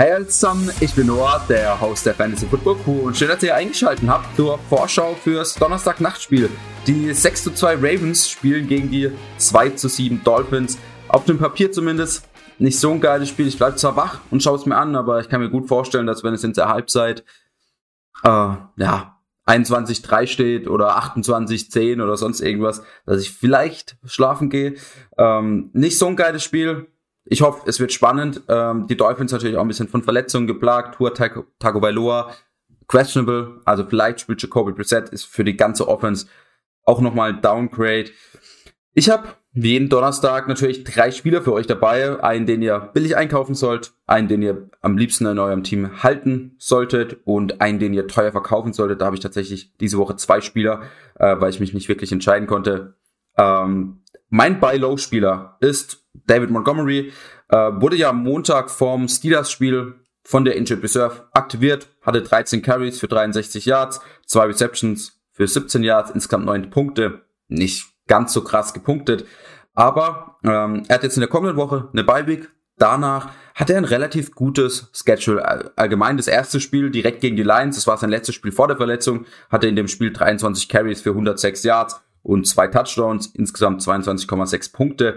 Hey zusammen, ich bin Noah, der Host der Fantasy Football Crew und schön, dass ihr eingeschaltet habt zur Vorschau fürs Donnerstag-Nachtspiel. Die 6 zu 2 Ravens spielen gegen die 2 zu 7 Dolphins. Auf dem Papier zumindest nicht so ein geiles Spiel. Ich bleibe zwar wach und schaue es mir an, aber ich kann mir gut vorstellen, dass wenn es in der Halbzeit äh, ja, 21-3 steht oder 28-10 oder sonst irgendwas, dass ich vielleicht schlafen gehe. Ähm, nicht so ein geiles Spiel ich hoffe, es wird spannend. Ähm, die Dolphins natürlich auch ein bisschen von Verletzungen geplagt. Tour Tago, Tagovailoa, questionable. Also vielleicht spielt Jacoby Brissett, ist für die ganze Offense auch nochmal Downgrade. Ich habe wie jeden Donnerstag natürlich drei Spieler für euch dabei. Einen, den ihr billig einkaufen sollt, einen, den ihr am liebsten in eurem Team halten solltet und einen, den ihr teuer verkaufen solltet. Da habe ich tatsächlich diese Woche zwei Spieler, äh, weil ich mich nicht wirklich entscheiden konnte. Ähm, mein Buy-Low-Spieler ist David Montgomery. Äh, wurde ja am Montag vom Steelers-Spiel von der Injured Reserve aktiviert, hatte 13 Carries für 63 Yards, zwei Receptions für 17 Yards, insgesamt 9 Punkte. Nicht ganz so krass gepunktet. Aber ähm, er hat jetzt in der kommenden Woche eine Bye-Week. Danach hat er ein relativ gutes Schedule. Allgemein das erste Spiel direkt gegen die Lions, das war sein letztes Spiel vor der Verletzung, hatte in dem Spiel 23 Carries für 106 Yards und zwei Touchdowns, insgesamt 22,6 Punkte.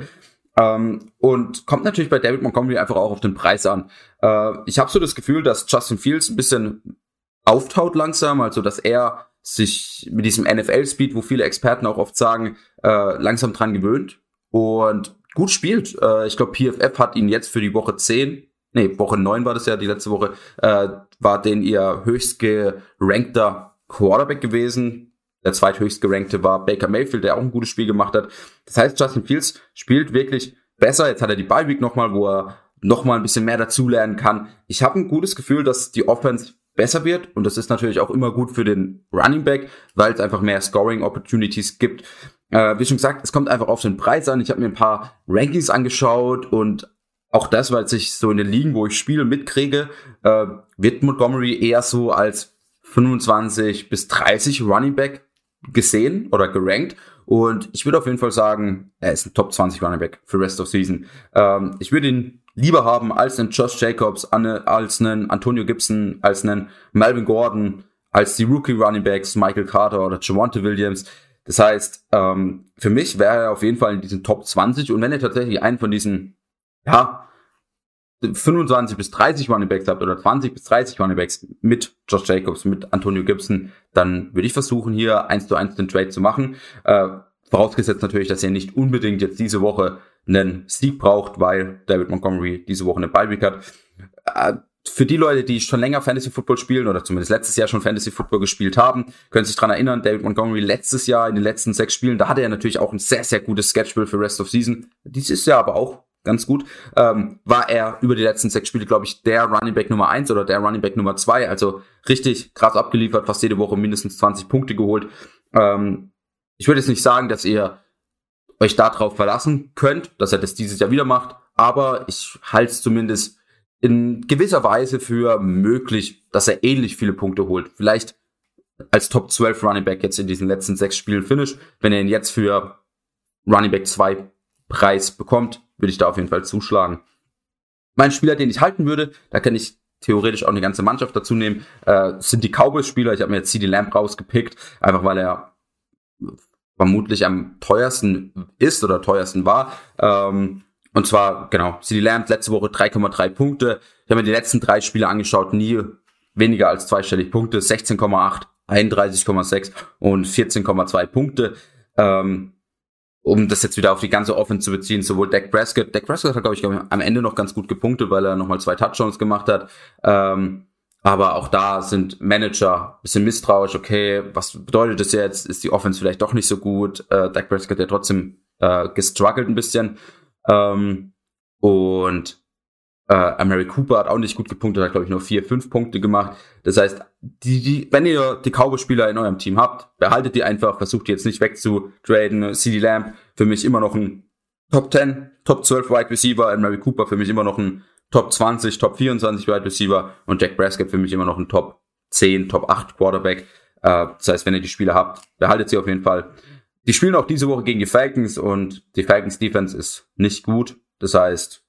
Ähm, und kommt natürlich bei David Montgomery einfach auch auf den Preis an. Äh, ich habe so das Gefühl, dass Justin Fields ein bisschen auftaut langsam, also dass er sich mit diesem NFL-Speed, wo viele Experten auch oft sagen, äh, langsam dran gewöhnt und gut spielt. Äh, ich glaube, PFF hat ihn jetzt für die Woche 10, nee, Woche 9 war das ja, die letzte Woche, äh, war den ihr höchst gerankter Quarterback gewesen. Der zweithöchst gerankte war Baker Mayfield, der auch ein gutes Spiel gemacht hat. Das heißt, Justin Fields spielt wirklich besser. Jetzt hat er die Bye Week nochmal, wo er nochmal ein bisschen mehr dazulernen kann. Ich habe ein gutes Gefühl, dass die Offense besser wird und das ist natürlich auch immer gut für den Running Back, weil es einfach mehr Scoring Opportunities gibt. Äh, wie schon gesagt, es kommt einfach auf den Preis an. Ich habe mir ein paar Rankings angeschaut und auch das, weil ich so in den Ligen, wo ich spiele, mitkriege, äh, wird Montgomery eher so als 25 bis 30 Running Back gesehen oder gerankt. Und ich würde auf jeden Fall sagen, er ist ein Top 20 Running Back für Rest of Season. Ähm, ich würde ihn lieber haben als einen Josh Jacobs, als einen Antonio Gibson, als einen Melvin Gordon, als die Rookie Running Backs Michael Carter oder Javante Williams. Das heißt, ähm, für mich wäre er auf jeden Fall in diesen Top 20 und wenn er tatsächlich einen von diesen, ja, 25 bis 30 Running Backs habt oder 20 bis 30 Running Backs mit Josh Jacobs, mit Antonio Gibson, dann würde ich versuchen, hier eins zu eins den Trade zu machen. Äh, vorausgesetzt natürlich, dass ihr nicht unbedingt jetzt diese Woche einen Sieg braucht, weil David Montgomery diese Woche eine Bye-Week hat. Äh, für die Leute, die schon länger Fantasy Football spielen oder zumindest letztes Jahr schon Fantasy Football gespielt haben, können sich dran erinnern, David Montgomery letztes Jahr in den letzten sechs Spielen, da hatte er natürlich auch ein sehr, sehr gutes Sketchbill für Rest of Season. Dieses Jahr aber auch ganz gut, ähm, war er über die letzten sechs Spiele, glaube ich, der Running Back Nummer eins oder der Running Back Nummer zwei. Also richtig krass abgeliefert, fast jede Woche mindestens 20 Punkte geholt. Ähm, ich würde jetzt nicht sagen, dass ihr euch darauf verlassen könnt, dass er das dieses Jahr wieder macht, aber ich halte es zumindest in gewisser Weise für möglich, dass er ähnlich viele Punkte holt. Vielleicht als Top 12 Running Back jetzt in diesen letzten sechs Spielen finish, wenn er ihn jetzt für Running Back 2 Preis bekommt, würde ich da auf jeden Fall zuschlagen. Mein Spieler, den ich halten würde, da kann ich theoretisch auch eine ganze Mannschaft dazu nehmen, äh, sind die Cowboys-Spieler. Ich habe mir jetzt CD Lamb rausgepickt, einfach weil er vermutlich am teuersten ist oder teuersten war. Ähm, und zwar, genau, CD Lamb letzte Woche 3,3 Punkte. Ich habe mir die letzten drei Spiele angeschaut, nie weniger als zweistellig Punkte, 16,8, 31,6 und 14,2 Punkte. Ähm, um das jetzt wieder auf die ganze Offense zu beziehen, sowohl Dak Prescott, Dak Prescott hat, glaube ich, am Ende noch ganz gut gepunktet, weil er nochmal zwei Touchdowns gemacht hat. Ähm, aber auch da sind Manager bisschen misstrauisch, okay, was bedeutet das jetzt? Ist die Offense vielleicht doch nicht so gut? Äh, Dak Prescott hat ja trotzdem äh, gestruggelt ein bisschen. Ähm, und äh, Mary Cooper hat auch nicht gut gepunktet, hat glaube ich nur vier, fünf Punkte gemacht. Das heißt, die, die, wenn ihr die Cowboy-Spieler in eurem Team habt, behaltet die einfach, versucht die jetzt nicht wegzutraden. CD Lamb für mich immer noch ein Top 10, Top 12 Wide Receiver, Mary Cooper für mich immer noch ein Top 20, Top 24 Wide Receiver und Jack Braskett für mich immer noch ein Top 10, Top 8 Quarterback. Äh, das heißt, wenn ihr die Spieler habt, behaltet sie auf jeden Fall. Die spielen auch diese Woche gegen die Falcons und die Falcons Defense ist nicht gut. Das heißt,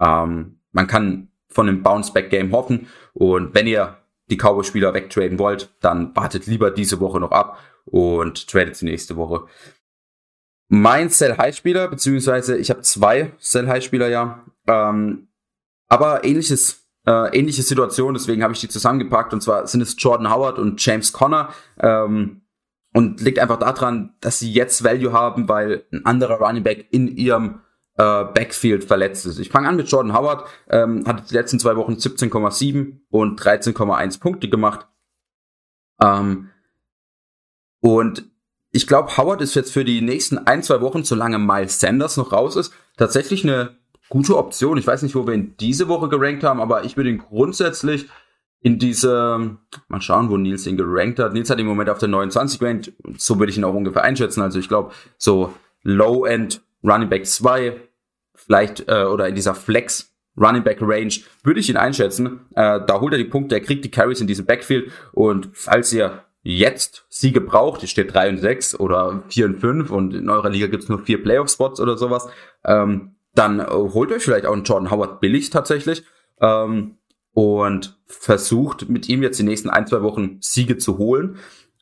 ähm, man kann von einem Bounce-Back-Game hoffen. Und wenn ihr die Cowboy-Spieler wegtraden wollt, dann wartet lieber diese Woche noch ab und tradet sie nächste Woche. Mein Sell-High-Spieler, beziehungsweise ich habe zwei Sell-High-Spieler ja, ähm, aber ähnliches, äh, ähnliche Situation, deswegen habe ich die zusammengepackt und zwar sind es Jordan Howard und James Conner. Ähm, und liegt einfach daran, dass sie jetzt Value haben, weil ein anderer Running Back in ihrem äh, Backfield verletzt ist. Ich fange an mit Jordan Howard, ähm, hatte die letzten zwei Wochen 17,7 und 13,1 Punkte gemacht. Ähm, und ich glaube, Howard ist jetzt für die nächsten ein, zwei Wochen, solange Miles Sanders noch raus ist, tatsächlich eine gute Option. Ich weiß nicht, wo wir ihn diese Woche gerankt haben, aber ich würde ihn grundsätzlich in diese, mal schauen, wo Nils ihn gerankt hat. Nils hat ihn im Moment auf der 29 gerankt. So würde ich ihn auch ungefähr einschätzen. Also ich glaube, so Low-End Running Back 2, vielleicht, äh, oder in dieser Flex Running Back Range, würde ich ihn einschätzen. Äh, da holt er die Punkte, er kriegt die Carries in diesem Backfield und falls ihr jetzt Siege braucht, ihr steht 3 und 6 oder 4 und 5 und in eurer Liga gibt's nur vier Playoff-Spots oder sowas, ähm, dann äh, holt euch vielleicht auch einen Jordan Howard billig tatsächlich ähm, und versucht mit ihm jetzt die nächsten ein, zwei Wochen Siege zu holen.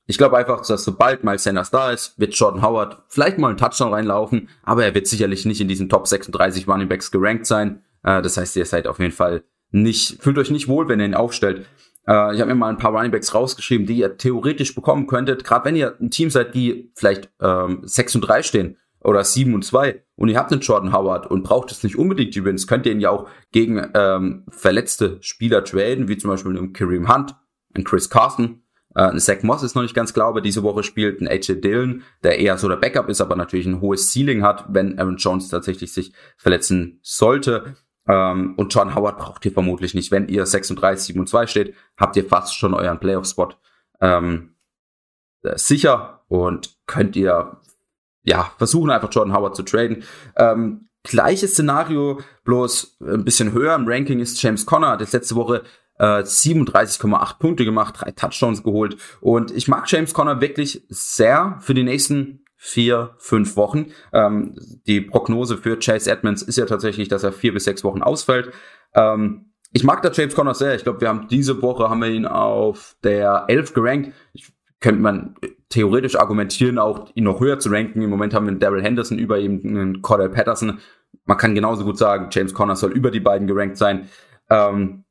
Ich glaube einfach, dass sobald Miles Sanders da ist, wird Jordan Howard vielleicht mal einen Touchdown reinlaufen, aber er wird sicherlich nicht in diesen Top 36 Running Backs gerankt sein. Äh, das heißt, ihr seid auf jeden Fall nicht, fühlt euch nicht wohl, wenn ihr ihn aufstellt. Äh, ich habe mir mal ein paar Running Backs rausgeschrieben, die ihr theoretisch bekommen könntet, gerade wenn ihr ein Team seid, die vielleicht ähm, 6 und 3 stehen oder 7 und 2 und ihr habt einen Jordan Howard und braucht es nicht unbedingt die Wins, könnt ihr ihn ja auch gegen ähm, verletzte Spieler traden, wie zum Beispiel einen Kareem Hunt, einen Chris Carson, äh, Zach Moss ist noch nicht ganz klar, aber diese Woche spielt ein AJ Dillon, der eher so der Backup ist, aber natürlich ein hohes Ceiling hat, wenn Aaron Jones tatsächlich sich verletzen sollte. Ähm, und John Howard braucht ihr vermutlich nicht. Wenn ihr 36, 7 und 2 steht, habt ihr fast schon euren Playoff-Spot ähm, äh, sicher und könnt ihr ja versuchen einfach Jordan Howard zu traden. Ähm, gleiches Szenario, bloß ein bisschen höher im Ranking ist James Conner, der letzte Woche äh, 37,8 Punkte gemacht, drei Touchdowns geholt. Und ich mag James Conner wirklich sehr für die nächsten vier, fünf Wochen. Ähm, die Prognose für Chase Edmonds ist ja tatsächlich, dass er vier bis sechs Wochen ausfällt. Ähm, ich mag da James Conner sehr. Ich glaube, wir haben diese Woche haben wir ihn auf der 11 gerankt. Ich, könnte man theoretisch argumentieren, auch ihn noch höher zu ranken. Im Moment haben wir einen Daryl Henderson über ihm, einen Cordell Patterson. Man kann genauso gut sagen, James Conner soll über die beiden gerankt sein. Ähm,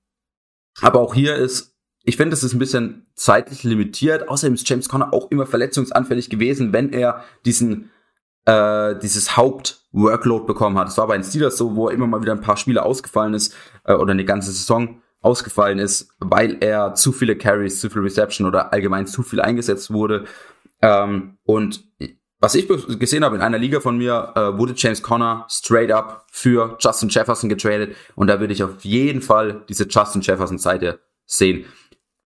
aber auch hier ist, ich finde, es ist ein bisschen zeitlich limitiert. Außerdem ist James Conner auch immer verletzungsanfällig gewesen, wenn er diesen äh, dieses Haupt-Workload bekommen hat. Es war bei den Steelers so, wo er immer mal wieder ein paar Spiele ausgefallen ist äh, oder eine ganze Saison ausgefallen ist, weil er zu viele Carries, zu viel Reception oder allgemein zu viel eingesetzt wurde. Ähm, und was ich gesehen habe in einer Liga von mir, äh, wurde James Conner straight up für Justin Jefferson getradet. Und da würde ich auf jeden Fall diese Justin Jefferson Seite sehen.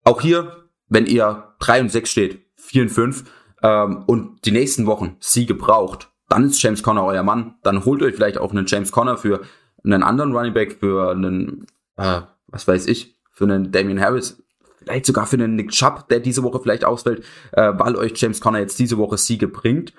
Auch hier, wenn ihr 3 und 6 steht, 4 und 5 ähm, und die nächsten Wochen Siege braucht, dann ist James Conner euer Mann. Dann holt euch vielleicht auch einen James Conner für einen anderen Running Back, für einen, äh, was weiß ich, für einen Damian Harris vielleicht sogar für einen Nick Chubb, der diese Woche vielleicht ausfällt, äh, weil euch James Conner jetzt diese Woche Siege bringt.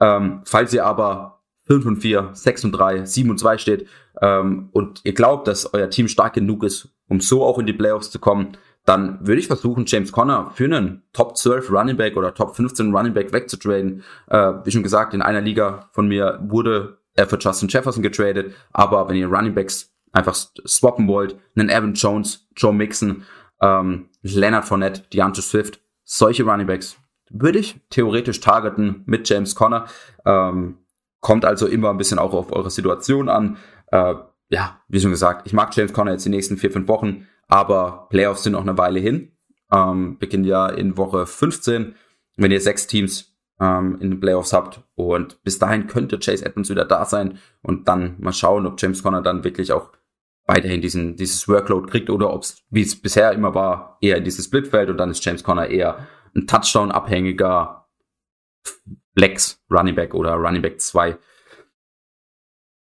Ähm, falls ihr aber 5 und 4, 6 und 3, 7 und 2 steht ähm, und ihr glaubt, dass euer Team stark genug ist, um so auch in die Playoffs zu kommen, dann würde ich versuchen, James Conner für einen Top 12 Running Back oder Top 15 Running Back wegzutraden. Äh, wie schon gesagt, in einer Liga von mir wurde er für Justin Jefferson getradet, aber wenn ihr Running Backs einfach swappen wollt, einen Evan Jones, Joe Mixon, ähm, Leonard Fournette, DeAndre Swift, solche Running Backs würde ich theoretisch targeten mit James Conner. Ähm, kommt also immer ein bisschen auch auf eure Situation an. Äh, ja, wie schon gesagt, ich mag James Conner jetzt die nächsten vier, fünf Wochen, aber Playoffs sind noch eine Weile hin. Ähm, beginnt ja in Woche 15, wenn ihr sechs Teams ähm, in den Playoffs habt. Und bis dahin könnte Chase Edmonds wieder da sein und dann mal schauen, ob James Conner dann wirklich auch weiterhin diesen, dieses Workload kriegt oder ob es, wie es bisher immer war, eher in dieses Splitfeld und dann ist James Conner eher ein Touchdown-abhängiger Flex Running Back oder Running Back 2.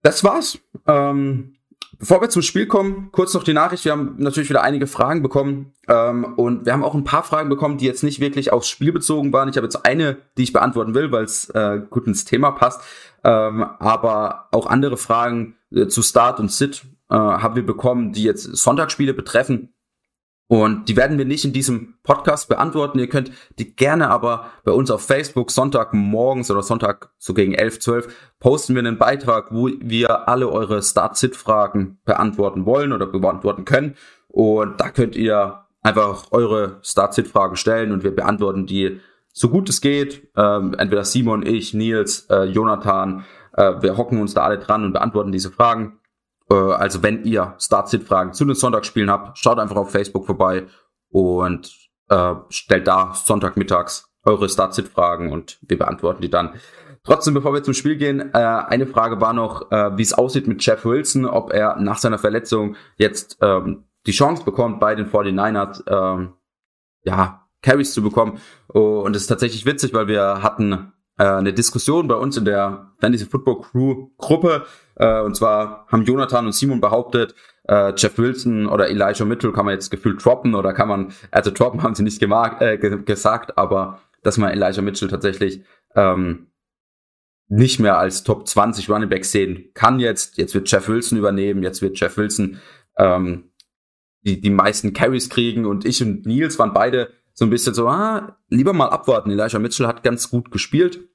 Das war's. Ähm, bevor wir zum Spiel kommen, kurz noch die Nachricht. Wir haben natürlich wieder einige Fragen bekommen ähm, und wir haben auch ein paar Fragen bekommen, die jetzt nicht wirklich aufs Spiel bezogen waren. Ich habe jetzt eine, die ich beantworten will, weil es äh, gut ins Thema passt. Ähm, aber auch andere Fragen äh, zu Start und Sit äh, haben wir bekommen, die jetzt Sonntagsspiele betreffen. Und die werden wir nicht in diesem Podcast beantworten. Ihr könnt die gerne aber bei uns auf Facebook Sonntag morgens oder Sonntag so gegen 11, 12 posten wir einen Beitrag, wo wir alle eure Start-Sit-Fragen beantworten wollen oder beantworten können. Und da könnt ihr einfach eure Start-Sit-Fragen stellen und wir beantworten die so gut es geht. Ähm, entweder Simon, ich, Nils, äh, Jonathan, äh, wir hocken uns da alle dran und beantworten diese Fragen. Äh, also wenn ihr Start-Sit-Fragen zu den Sonntagsspielen habt, schaut einfach auf Facebook vorbei und äh, stellt da Sonntagmittags eure Start-Sit-Fragen und wir beantworten die dann. Trotzdem, bevor wir zum Spiel gehen, äh, eine Frage war noch, äh, wie es aussieht mit Jeff Wilson, ob er nach seiner Verletzung jetzt ähm, die Chance bekommt, bei den 49ers ähm, ja, Carries zu bekommen. und es ist tatsächlich witzig, weil wir hatten äh, eine Diskussion bei uns in der Fantasy Football Crew Gruppe. Äh, und zwar haben Jonathan und Simon behauptet, äh, Jeff Wilson oder Elijah Mitchell kann man jetzt gefühlt droppen oder kann man, also droppen haben sie nicht gemag, äh, gesagt, aber dass man Elijah Mitchell tatsächlich ähm, nicht mehr als Top 20 Running Back sehen kann jetzt. Jetzt wird Jeff Wilson übernehmen, jetzt wird Jeff Wilson ähm, die, die meisten Carries kriegen und ich und Nils waren beide so ein bisschen so, ah, lieber mal abwarten. Elijah Mitchell hat ganz gut gespielt.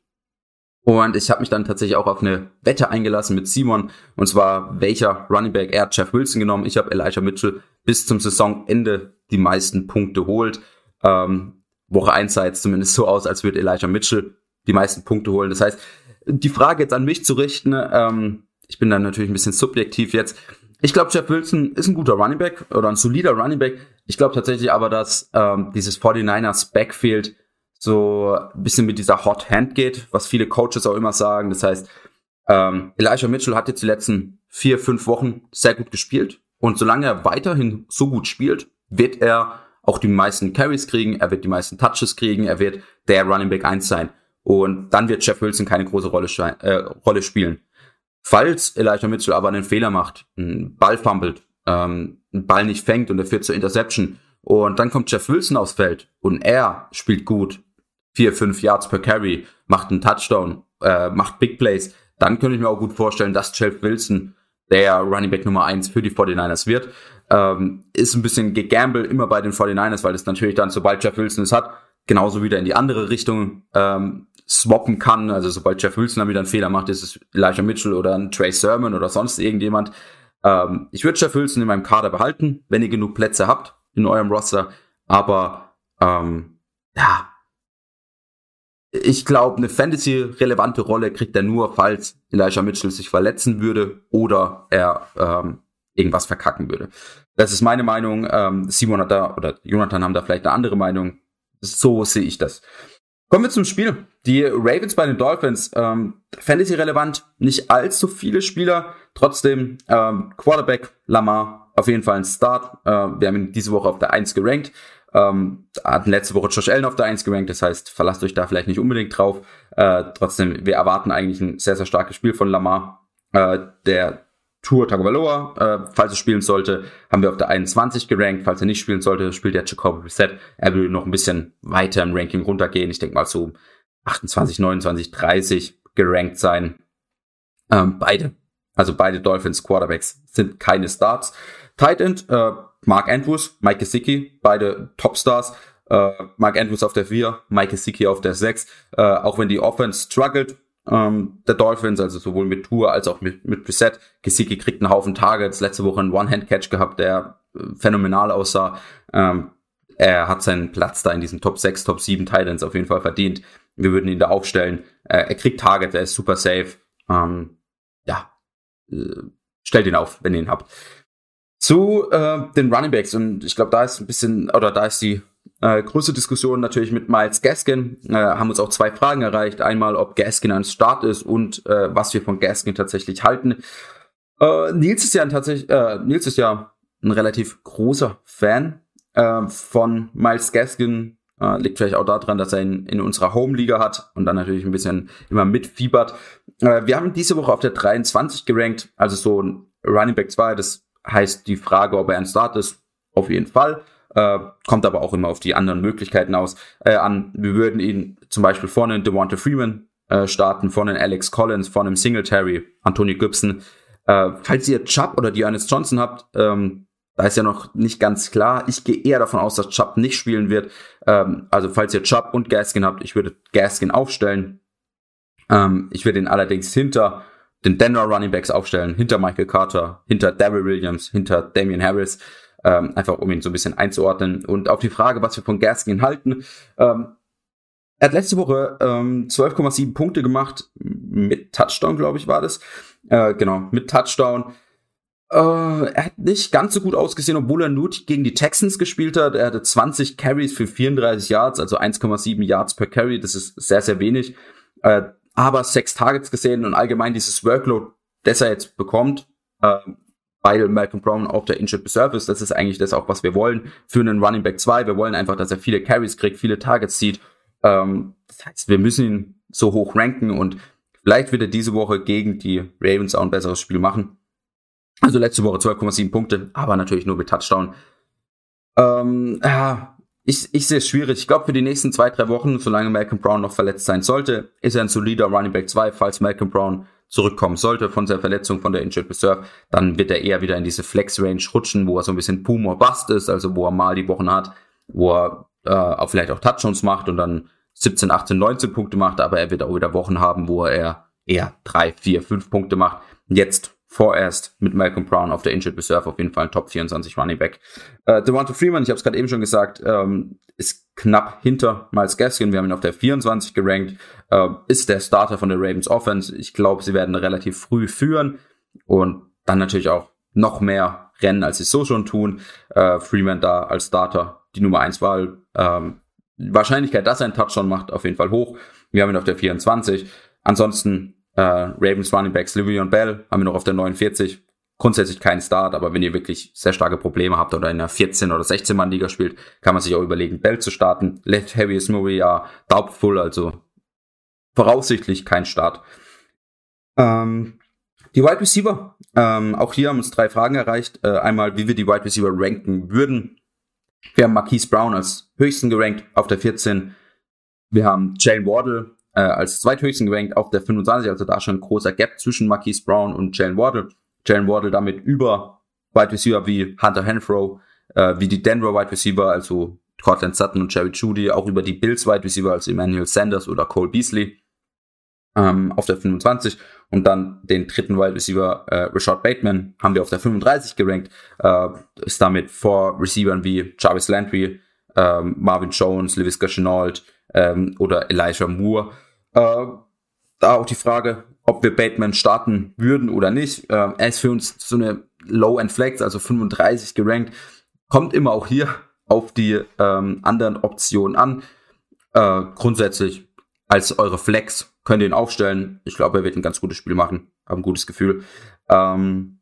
Und ich habe mich dann tatsächlich auch auf eine Wette eingelassen mit Simon. Und zwar, welcher Running Back er hat Jeff Wilson genommen. Ich habe Elijah Mitchell bis zum Saisonende die meisten Punkte holt. Ähm, Woche 1 sah jetzt zumindest so aus, als würde Elijah Mitchell die meisten Punkte holen. Das heißt, die Frage jetzt an mich zu richten, ähm, ich bin dann natürlich ein bisschen subjektiv jetzt. Ich glaube, Jeff Wilson ist ein guter Running Back oder ein solider Running Back. Ich glaube tatsächlich aber, dass ähm, dieses 49ers Backfield so ein bisschen mit dieser Hot Hand geht, was viele Coaches auch immer sagen. Das heißt, ähm, Elijah Mitchell hat jetzt die letzten vier, fünf Wochen sehr gut gespielt. Und solange er weiterhin so gut spielt, wird er auch die meisten Carries kriegen, er wird die meisten Touches kriegen, er wird der Running Back 1 sein. Und dann wird Jeff Wilson keine große Rolle, äh, Rolle spielen. Falls Elijah Mitchell aber einen Fehler macht, einen Ball fummelt, ähm, einen Ball nicht fängt und er führt zur Interception und dann kommt Jeff Wilson aufs Feld und er spielt gut, vier, fünf Yards per Carry, macht einen Touchdown, äh, macht Big Plays, dann könnte ich mir auch gut vorstellen, dass Jeff Wilson der Running Back Nummer eins für die 49ers wird. Ähm, ist ein bisschen gegamble immer bei den 49ers, weil es natürlich dann, sobald Jeff Wilson es hat, genauso wieder in die andere Richtung ähm, swappen kann. Also sobald Jeff Wilson dann wieder einen Fehler macht, ist es Elijah Mitchell oder ein Trey Sermon oder sonst irgendjemand. Ähm, ich würde Jeff Wilson in meinem Kader behalten, wenn ihr genug Plätze habt in eurem Roster. Aber ähm, ja, ich glaube, eine Fantasy-relevante Rolle kriegt er nur, falls Elijah Mitchell sich verletzen würde oder er ähm, irgendwas verkacken würde. Das ist meine Meinung. Ähm, Simon hat da oder Jonathan haben da vielleicht eine andere Meinung. So sehe ich das. Kommen wir zum Spiel. Die Ravens bei den Dolphins, ähm, Fantasy relevant, nicht allzu viele Spieler, trotzdem ähm, Quarterback Lamar auf jeden Fall ein Start. Äh, wir haben ihn diese Woche auf der 1 gerankt. Ähm, hatten letzte Woche Josh Allen auf der 1 gerankt, das heißt, verlasst euch da vielleicht nicht unbedingt drauf. Äh, trotzdem, wir erwarten eigentlich ein sehr, sehr starkes Spiel von Lamar. Äh, der Tour Tagovailoa, äh, falls er spielen sollte, haben wir auf der 21 gerankt. Falls er nicht spielen sollte, spielt der Jacoby Reset. Er will noch ein bisschen weiter im Ranking runtergehen. Ich denke mal so 28, 29, 30 gerankt sein. Ähm, beide, also beide Dolphins Quarterbacks sind keine Starts. Tight End, äh, Mark Andrews, Mike Gesicki, beide Topstars. Äh, Mark Andrews auf der 4, Mike Gesicki auf der 6. Äh, auch wenn die Offense struggelt, ähm, der Dolphins, also sowohl mit Tour als auch mit, mit Preset. Gesicki kriegt einen Haufen Targets, letzte Woche einen One-Hand-Catch gehabt, der äh, phänomenal aussah. Ähm, er hat seinen Platz da in diesen Top 6, Top 7 Titans auf jeden Fall verdient. Wir würden ihn da aufstellen. Äh, er kriegt Targets, er ist super safe. Ähm, ja, äh, stellt ihn auf, wenn ihr ihn habt. Zu äh, den Running Backs und ich glaube, da ist ein bisschen, oder da ist die äh, größte Diskussion natürlich mit Miles Gaskin. Äh, haben uns auch zwei Fragen erreicht. Einmal, ob Gaskin ein Start ist und äh, was wir von Gaskin tatsächlich halten. Äh, Nils ist ja ein tatsächlich, äh, Nils ist ja ein relativ großer Fan äh, von Miles Gaskin. Äh, liegt vielleicht auch daran, dass er ihn in unserer Home-Liga hat und dann natürlich ein bisschen immer mitfiebert. Äh, wir haben diese Woche auf der 23 gerankt, also so ein Running Back 2. Das heißt, die Frage, ob er ein Start ist, auf jeden Fall. Äh, kommt aber auch immer auf die anderen Möglichkeiten aus äh, an. Wir würden ihn zum Beispiel vorne Devonta Freeman äh, starten, vorne Alex Collins, vorne Singletary, Antonio Gibson. Äh, falls ihr Chubb oder Dearness Johnson habt, ähm, da ist ja noch nicht ganz klar. Ich gehe eher davon aus, dass Chubb nicht spielen wird. Ähm, also falls ihr Chubb und Gaskin habt, ich würde Gaskin aufstellen. Ähm, ich würde ihn allerdings hinter den Denver Running Backs aufstellen, hinter Michael Carter, hinter Daryl Williams, hinter Damian Harris, ähm, einfach um ihn so ein bisschen einzuordnen. Und auf die Frage, was wir von Gaskin halten, ähm, er hat letzte Woche ähm, 12,7 Punkte gemacht, mit Touchdown, glaube ich, war das. Äh, genau, mit Touchdown. Äh, er hat nicht ganz so gut ausgesehen, obwohl er nur gegen die Texans gespielt hat. Er hatte 20 Carries für 34 Yards, also 1,7 Yards per Carry. Das ist sehr, sehr wenig. Äh, aber sechs Targets gesehen und allgemein dieses Workload, das er jetzt bekommt, äh, weil Malcolm Brown auf der Injured Reserve ist. Das ist eigentlich das auch, was wir wollen für einen Running Back 2. Wir wollen einfach, dass er viele Carries kriegt, viele Targets sieht. Ähm, das heißt, wir müssen ihn so hoch ranken und vielleicht wird er diese Woche gegen die Ravens auch ein besseres Spiel machen. Also letzte Woche 12,7 Punkte, aber natürlich nur mit Touchdown. Ähm, ja, ich, ich sehe es schwierig. Ich glaube, für die nächsten zwei, drei Wochen, solange Malcolm Brown noch verletzt sein sollte, ist er ein solider Running Back 2. Falls Malcolm Brown zurückkommen sollte von seiner Verletzung, von der Injured Reserve, dann wird er eher wieder in diese Flex-Range rutschen, wo er so ein bisschen Boom or Bust ist, also wo er mal die Wochen hat, wo er äh, auch vielleicht auch Touchdowns macht und dann 17, 18, 19 Punkte macht, aber er wird auch wieder Wochen haben, wo er eher drei, vier, fünf Punkte macht. Jetzt vorerst mit Malcolm Brown auf der Injured Reserve auf jeden Fall ein Top 24 Running Back. Äh, Devonta Freeman, ich habe es gerade eben schon gesagt, ähm, ist knapp hinter Miles Gaskin. Wir haben ihn auf der 24 gerankt. Äh, ist der Starter von der Ravens Offense. Ich glaube, sie werden relativ früh führen und dann natürlich auch noch mehr rennen, als sie so schon tun. Äh, Freeman da als Starter die Nummer 1 Wahl. Ähm, Wahrscheinlichkeit, dass er einen Touchdown macht, auf jeden Fall hoch. Wir haben ihn auf der 24. Ansonsten äh, Ravens Running Backs, Livion Bell haben wir noch auf der 49. Grundsätzlich kein Start, aber wenn ihr wirklich sehr starke Probleme habt oder in einer 14 oder 16 Mann Liga spielt, kann man sich auch überlegen, Bell zu starten. Left Heavy ist Murray ja doubtful, also voraussichtlich kein Start. Ähm, die Wide Receiver, ähm, auch hier haben uns drei Fragen erreicht. Äh, einmal, wie wir die Wide Receiver ranken würden. Wir haben Marquise Brown als höchsten gerankt auf der 14. Wir haben Jalen Wardle äh, als zweithöchsten gerankt auf der 25, also da schon ein großer Gap zwischen Marquise Brown und Jalen Wardle. Jalen Wardle damit über Wide Receiver wie Hunter Henfro, äh, wie die Denver Wide Receiver, also Cortland Sutton und Jerry Judy, auch über die Bills Wide Receiver, also Emmanuel Sanders oder Cole Beasley ähm, auf der 25 und dann den dritten Wide Receiver äh, Rashad Bateman haben wir auf der 35 gerankt, äh, ist damit vor Receivern wie Jarvis Landry, ähm, Marvin Jones, Levis Chenault ähm, oder Elijah Moore äh, da auch die Frage, ob wir Bateman starten würden oder nicht. Äh, er ist für uns so eine Low-End-Flex, also 35 gerankt. Kommt immer auch hier auf die ähm, anderen Optionen an. Äh, grundsätzlich als eure Flex könnt ihr ihn aufstellen. Ich glaube, er wird ein ganz gutes Spiel machen. Habe ein gutes Gefühl. Ähm,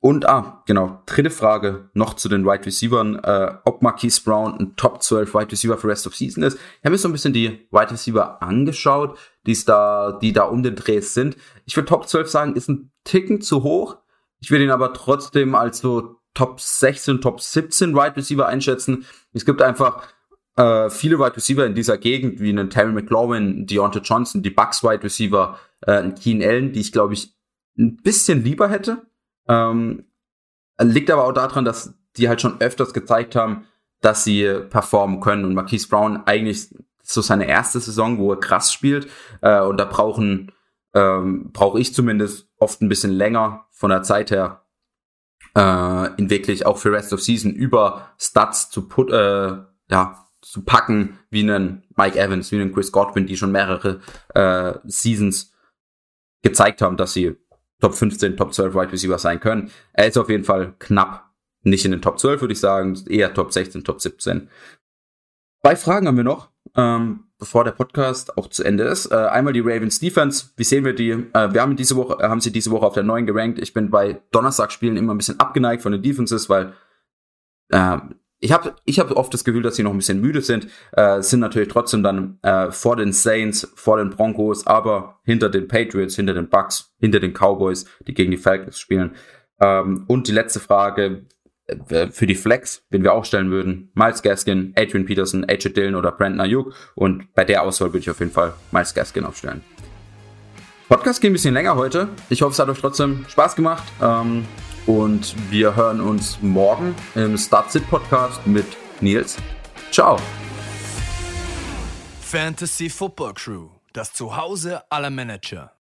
und, ah, genau, dritte Frage noch zu den Wide Receivers, äh, ob Marquise Brown ein Top 12 Wide Receiver für Rest of Season ist. Ich habe mir so ein bisschen die Wide Receiver angeschaut, die's da, die da um den Dreh sind. Ich würde Top 12 sagen, ist ein Ticken zu hoch. Ich würde ihn aber trotzdem als so Top 16, Top 17 Wide Receiver einschätzen. Es gibt einfach äh, viele Wide Receiver in dieser Gegend, wie einen Terry McLaurin, Deontay Johnson, die Bucks Wide Receiver, äh, Keen Allen, die ich, glaube ich, ein bisschen lieber hätte ähm, liegt aber auch daran, dass die halt schon öfters gezeigt haben, dass sie performen können. Und Marquise Brown eigentlich so seine erste Saison, wo er krass spielt. Äh, und da brauchen, ähm, brauche ich zumindest oft ein bisschen länger von der Zeit her, äh, in wirklich auch für Rest of Season über Stats zu put, äh, ja, zu packen, wie einen Mike Evans, wie einen Chris Godwin, die schon mehrere äh, Seasons gezeigt haben, dass sie Top 15, Top 12 Wide Receiver sein können. Er ist auf jeden Fall knapp nicht in den Top 12, würde ich sagen, eher Top 16, Top 17. Zwei Fragen haben wir noch, ähm, bevor der Podcast auch zu Ende ist. Äh, einmal die Ravens Defense. Wie sehen wir die? Äh, wir haben diese Woche, äh, haben sie diese Woche auf der 9 gerankt. Ich bin bei Donnerstagspielen immer ein bisschen abgeneigt von den Defenses, weil äh, ich habe ich hab oft das Gefühl, dass sie noch ein bisschen müde sind, äh, sind natürlich trotzdem dann äh, vor den Saints, vor den Broncos, aber hinter den Patriots, hinter den Bucks, hinter den Cowboys, die gegen die Falcons spielen. Ähm, und die letzte Frage äh, für die Flex, den wir auch stellen würden, Miles Gaskin, Adrian Peterson, AJ Dillon oder Brandon Ayuk. Und bei der Auswahl würde ich auf jeden Fall Miles Gaskin aufstellen. Podcast geht ein bisschen länger heute. Ich hoffe, es hat euch trotzdem Spaß gemacht. Ähm, und wir hören uns morgen im Start-Sit Podcast mit Nils. Ciao. Fantasy Football Crew, das Zuhause aller Manager.